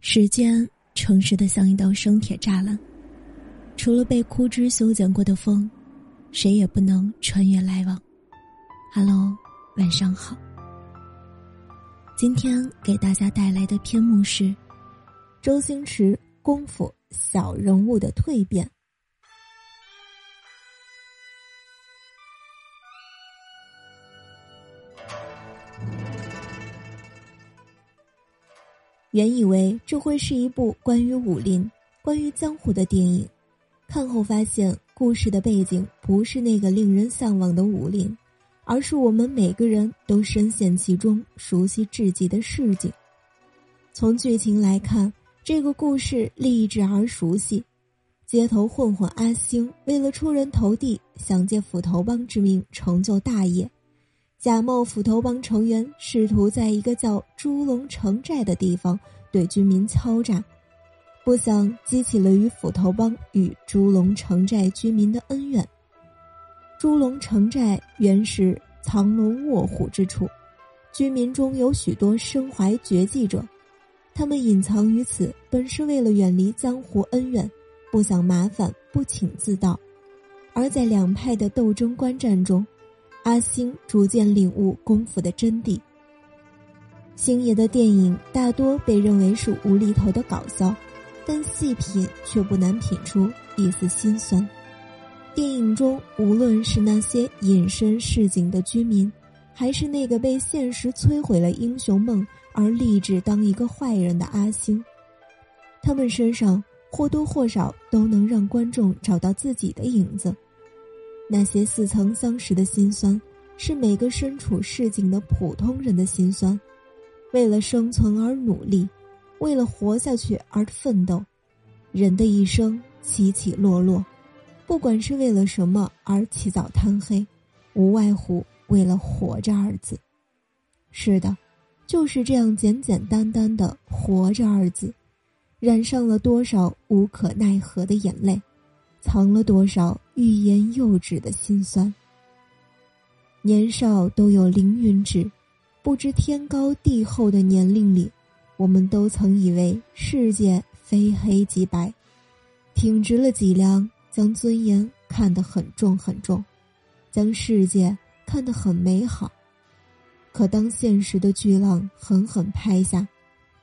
时间诚实的像一道生铁栅栏，除了被枯枝修剪过的风，谁也不能穿越来往。Hello，晚上好。今天给大家带来的篇目是周星驰功夫小人物的蜕变。原以为这会是一部关于武林、关于江湖的电影，看后发现故事的背景不是那个令人向往的武林，而是我们每个人都深陷其中、熟悉至极的市井。从剧情来看，这个故事励志而熟悉。街头混混阿星为了出人头地，想借斧头帮之名成就大业。假冒斧头帮成员，试图在一个叫猪龙城寨的地方对居民敲诈，不想激起了与斧头帮与猪龙城寨居民的恩怨。猪龙城寨原是藏龙卧虎之处，居民中有许多身怀绝技者，他们隐藏于此，本是为了远离江湖恩怨，不想麻烦，不请自到。而在两派的斗争观战中。阿星逐渐领悟功夫的真谛。星爷的电影大多被认为是无厘头的搞笑，但细品却不难品出一丝心酸。电影中，无论是那些隐身市井的居民，还是那个被现实摧毁了英雄梦而立志当一个坏人的阿星，他们身上或多或少都能让观众找到自己的影子。那些似曾相识的心酸，是每个身处市井的普通人的心酸。为了生存而努力，为了活下去而奋斗。人的一生起起落落，不管是为了什么而起早贪黑，无外乎为了“活着”二字。是的，就是这样简简单单的“活着”二字，染上了多少无可奈何的眼泪。藏了多少欲言又止的心酸？年少都有凌云志，不知天高地厚的年龄里，我们都曾以为世界非黑即白，挺直了脊梁，将尊严看得很重很重，将世界看得很美好。可当现实的巨浪狠狠拍下，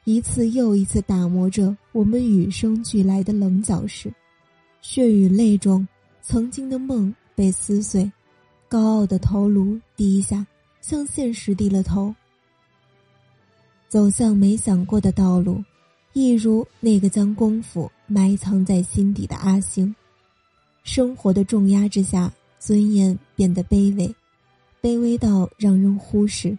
一次又一次打磨着我们与生俱来的棱角时，血与泪中，曾经的梦被撕碎，高傲的头颅低下，向现实低了头。走向没想过的道路，一如那个将功夫埋藏在心底的阿星。生活的重压之下，尊严变得卑微，卑微到让人忽视。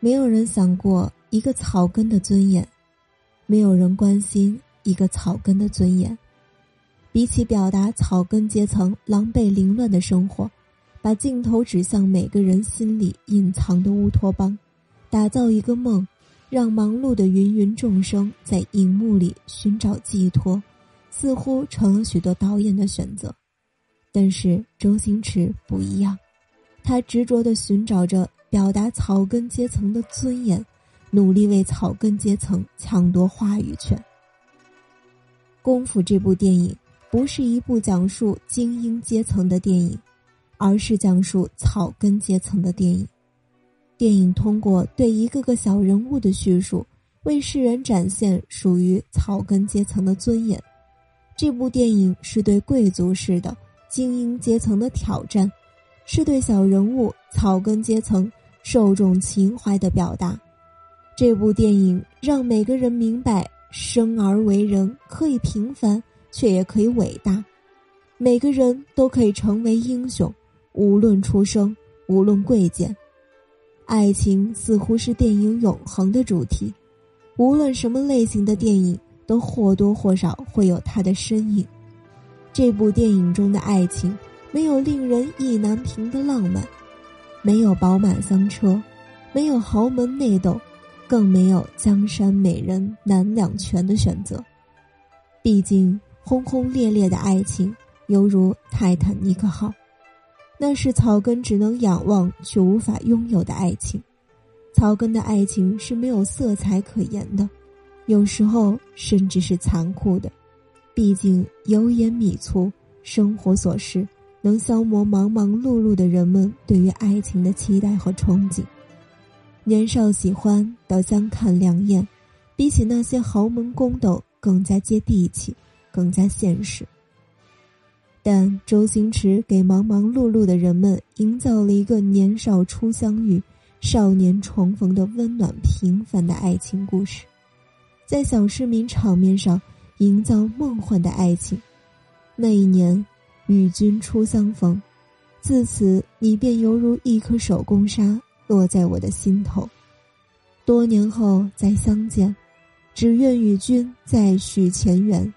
没有人想过一个草根的尊严，没有人关心一个草根的尊严。比起表达草根阶层狼狈凌乱的生活，把镜头指向每个人心里隐藏的乌托邦，打造一个梦，让忙碌的芸芸众生在荧幕里寻找寄托，似乎成了许多导演的选择。但是周星驰不一样，他执着地寻找着表达草根阶层的尊严，努力为草根阶层抢夺话语权。功夫这部电影。不是一部讲述精英阶层的电影，而是讲述草根阶层的电影。电影通过对一个个小人物的叙述，为世人展现属于草根阶层的尊严。这部电影是对贵族式的精英阶层的挑战，是对小人物草根阶层受众情怀的表达。这部电影让每个人明白，生而为人可以平凡。却也可以伟大，每个人都可以成为英雄，无论出生，无论贵贱。爱情似乎是电影永恒的主题，无论什么类型的电影，都或多或少会有它的身影。这部电影中的爱情，没有令人意难平的浪漫，没有宝马香车，没有豪门内斗，更没有江山美人难两全的选择。毕竟。轰轰烈烈的爱情，犹如泰坦尼克号，那是草根只能仰望却无法拥有的爱情。草根的爱情是没有色彩可言的，有时候甚至是残酷的。毕竟油盐米醋，生活琐事能消磨忙忙碌碌的人们对于爱情的期待和憧憬。年少喜欢到相看两厌，比起那些豪门宫斗更加接地气，更加现实。但周星驰给忙忙碌碌的人们营造了一个年少初相遇、少年重逢的温暖平凡的爱情故事，在小市民场面上营造梦幻的爱情。那一年，与君初相逢，自此你便犹如一颗手工沙落在我的心头。多年后再相见，只愿与君再续前缘。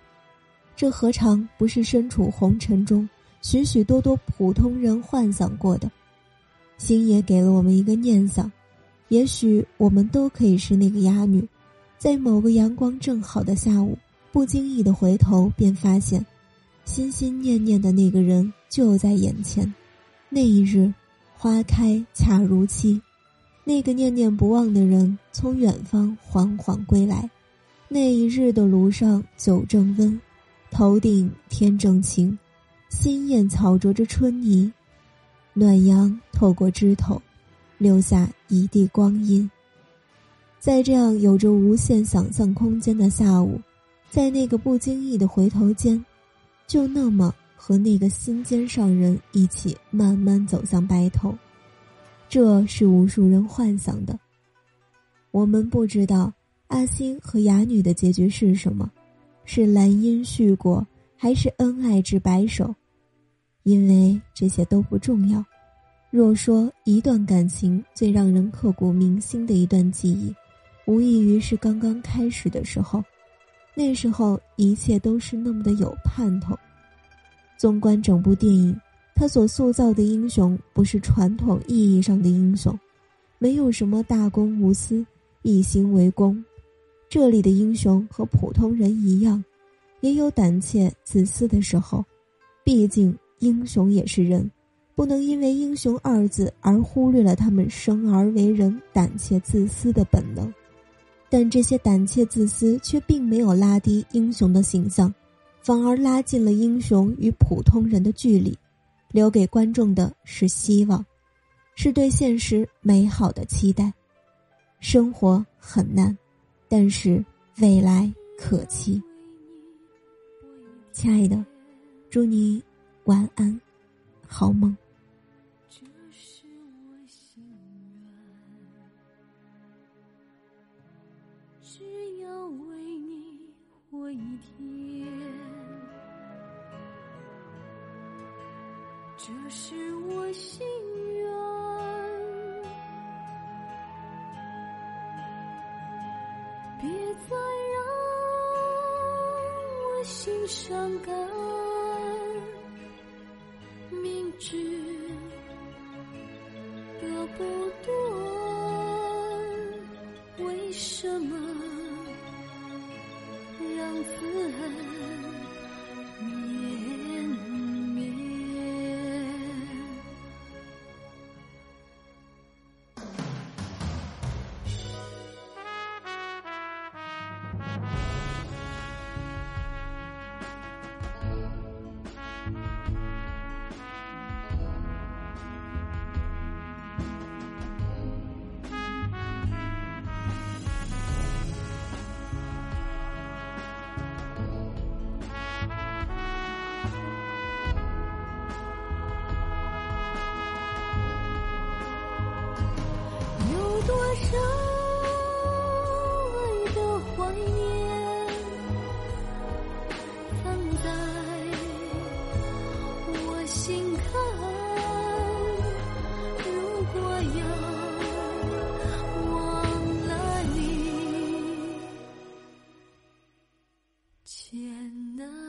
这何尝不是身处红尘中许许多多普通人幻想过的？星爷给了我们一个念想，也许我们都可以是那个哑女，在某个阳光正好的下午，不经意的回头，便发现，心心念念的那个人就在眼前。那一日，花开恰如期，那个念念不忘的人从远方缓缓归来。那一日的炉上酒正温。头顶天正晴，新燕草啄着春泥，暖阳透过枝头，留下一地光阴。在这样有着无限想象空间的下午，在那个不经意的回头间，就那么和那个心尖上人一起慢慢走向白头，这是无数人幻想的。我们不知道阿星和哑女的结局是什么。是兰因絮果，还是恩爱至白首？因为这些都不重要。若说一段感情最让人刻骨铭心的一段记忆，无异于是刚刚开始的时候。那时候一切都是那么的有盼头。纵观整部电影，他所塑造的英雄不是传统意义上的英雄，没有什么大公无私、一心为公。这里的英雄和普通人一样，也有胆怯、自私的时候。毕竟英雄也是人，不能因为“英雄”二字而忽略了他们生而为人胆怯、自私的本能。但这些胆怯、自私却并没有拉低英雄的形象，反而拉近了英雄与普通人的距离，留给观众的是希望，是对现实美好的期待。生活很难。但是未来可期，亲爱的，祝你晚安，好梦。只要为你活一天，这是我心心伤感，明知得不多少爱的怀念，藏在我心坎。如果要忘了你，艰难。